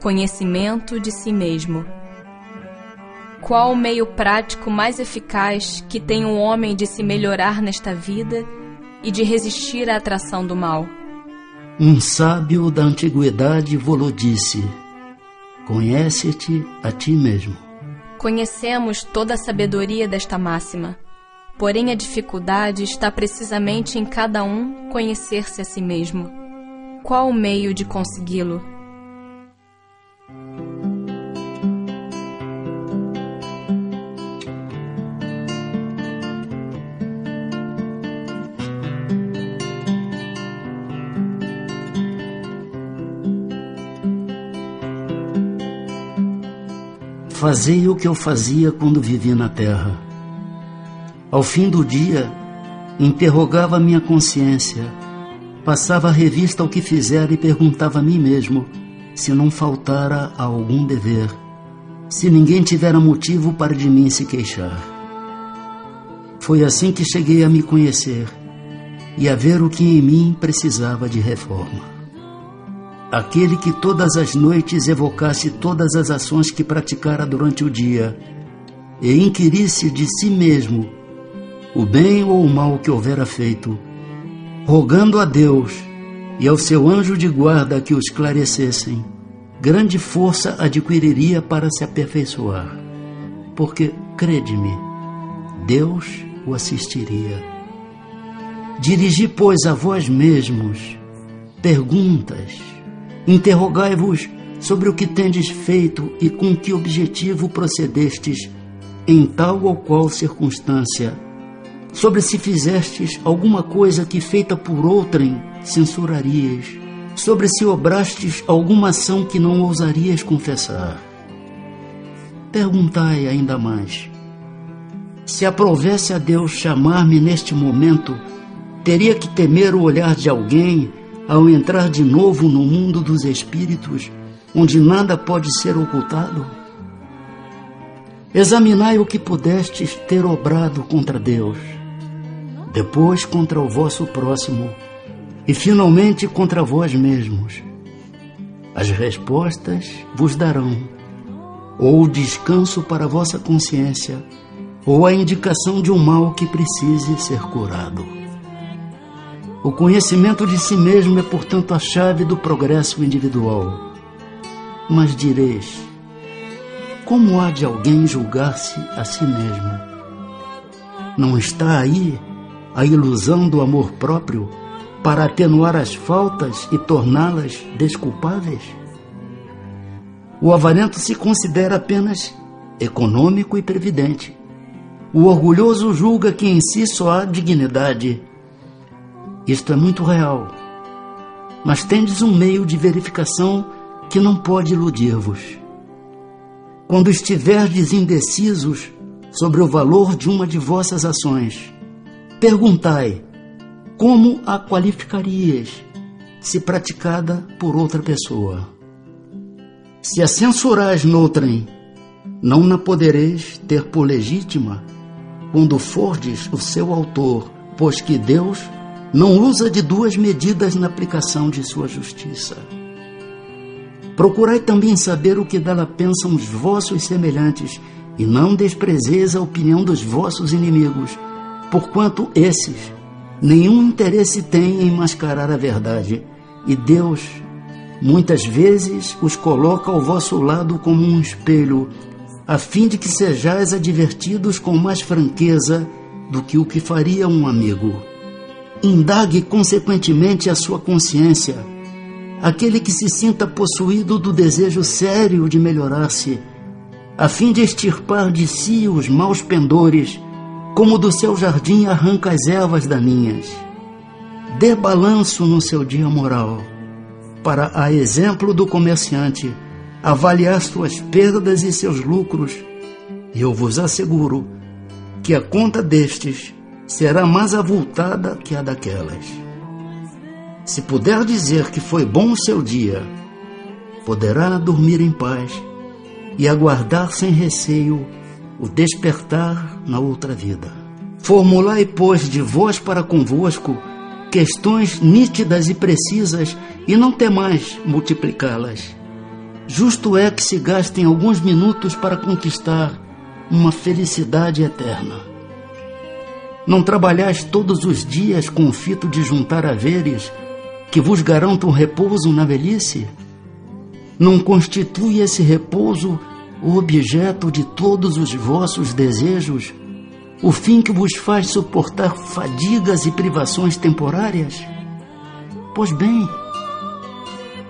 conhecimento de si mesmo. Qual o meio prático mais eficaz que tem o um homem de se melhorar nesta vida e de resistir à atração do mal? Um sábio da antiguidade vos disse: Conhece-te a ti mesmo. Conhecemos toda a sabedoria desta máxima, porém a dificuldade está precisamente em cada um conhecer-se a si mesmo. Qual o meio de consegui-lo? Fazei o que eu fazia quando vivia na terra. Ao fim do dia, interrogava minha consciência, passava a revista ao que fizera e perguntava a mim mesmo se não faltara a algum dever, se ninguém tivera motivo para de mim se queixar. Foi assim que cheguei a me conhecer e a ver o que em mim precisava de reforma aquele que todas as noites evocasse todas as ações que praticara durante o dia e inquirisse de si mesmo o bem ou o mal que houvera feito, rogando a Deus e ao seu anjo de guarda que o esclarecessem, grande força adquiriria para se aperfeiçoar, porque, crede-me, Deus o assistiria. Dirigi, pois, a vós mesmos perguntas Interrogai-vos sobre o que tendes feito e com que objetivo procedestes em tal ou qual circunstância, sobre se fizestes alguma coisa que feita por outrem censurarias, sobre se obrastes alguma ação que não ousarias confessar. Perguntai ainda mais: se aprovesse a Deus chamar-me neste momento, teria que temer o olhar de alguém ao entrar de novo no mundo dos espíritos, onde nada pode ser ocultado? Examinai o que pudestes ter obrado contra Deus, depois contra o vosso próximo e finalmente contra vós mesmos. as respostas vos darão, ou o descanso para a vossa consciência, ou a indicação de um mal que precise ser curado. O conhecimento de si mesmo é, portanto, a chave do progresso individual. Mas direis, como há de alguém julgar-se a si mesmo? Não está aí a ilusão do amor próprio para atenuar as faltas e torná-las desculpáveis? O avarento se considera apenas econômico e previdente. O orgulhoso julga que em si só há dignidade. Isto é muito real. Mas tendes um meio de verificação que não pode iludir-vos. Quando estiverdes indecisos sobre o valor de uma de vossas ações, perguntai como a qualificarias se praticada por outra pessoa. Se a censurais noutrem, não na podereis ter por legítima quando fordes o seu autor, pois que Deus não usa de duas medidas na aplicação de sua justiça. Procurai também saber o que dela pensam os vossos semelhantes, e não desprezeis a opinião dos vossos inimigos, porquanto esses nenhum interesse têm em mascarar a verdade, e Deus muitas vezes os coloca ao vosso lado como um espelho, a fim de que sejais advertidos com mais franqueza do que o que faria um amigo. Indague consequentemente a sua consciência. Aquele que se sinta possuído do desejo sério de melhorar-se, a fim de extirpar de si os maus pendores, como do seu jardim arranca as ervas daninhas. Dê balanço no seu dia moral, para, a exemplo do comerciante, avaliar suas perdas e seus lucros, e eu vos asseguro que a conta destes será mais avultada que a daquelas. Se puder dizer que foi bom o seu dia, poderá dormir em paz e aguardar sem receio o despertar na outra vida. Formulai, pois, de vós para convosco questões nítidas e precisas e não temais multiplicá-las. Justo é que se gastem alguns minutos para conquistar uma felicidade eterna. Não trabalhais todos os dias com o fito de juntar haveres que vos garantam repouso na velhice? Não constitui esse repouso o objeto de todos os vossos desejos, o fim que vos faz suportar fadigas e privações temporárias? Pois bem,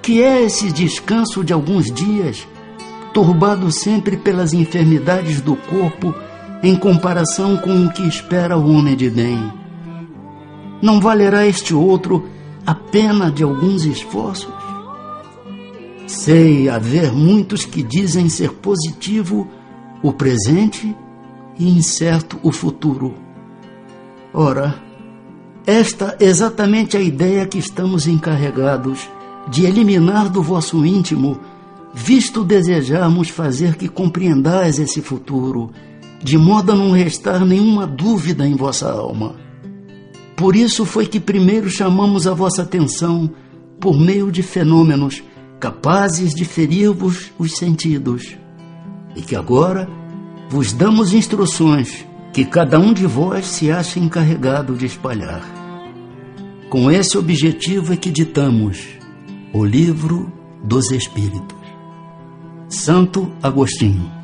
que é esse descanso de alguns dias, turbado sempre pelas enfermidades do corpo em comparação com o que espera o homem de bem. Não valerá este outro a pena de alguns esforços? Sei haver muitos que dizem ser positivo o presente e incerto o futuro. Ora, esta é exatamente a ideia que estamos encarregados de eliminar do vosso íntimo, visto desejarmos fazer que compreendais esse futuro de modo a não restar nenhuma dúvida em vossa alma. Por isso foi que primeiro chamamos a vossa atenção por meio de fenômenos capazes de ferir-vos os sentidos, e que agora vos damos instruções que cada um de vós se acha encarregado de espalhar. Com esse objetivo é que ditamos o Livro dos Espíritos. Santo Agostinho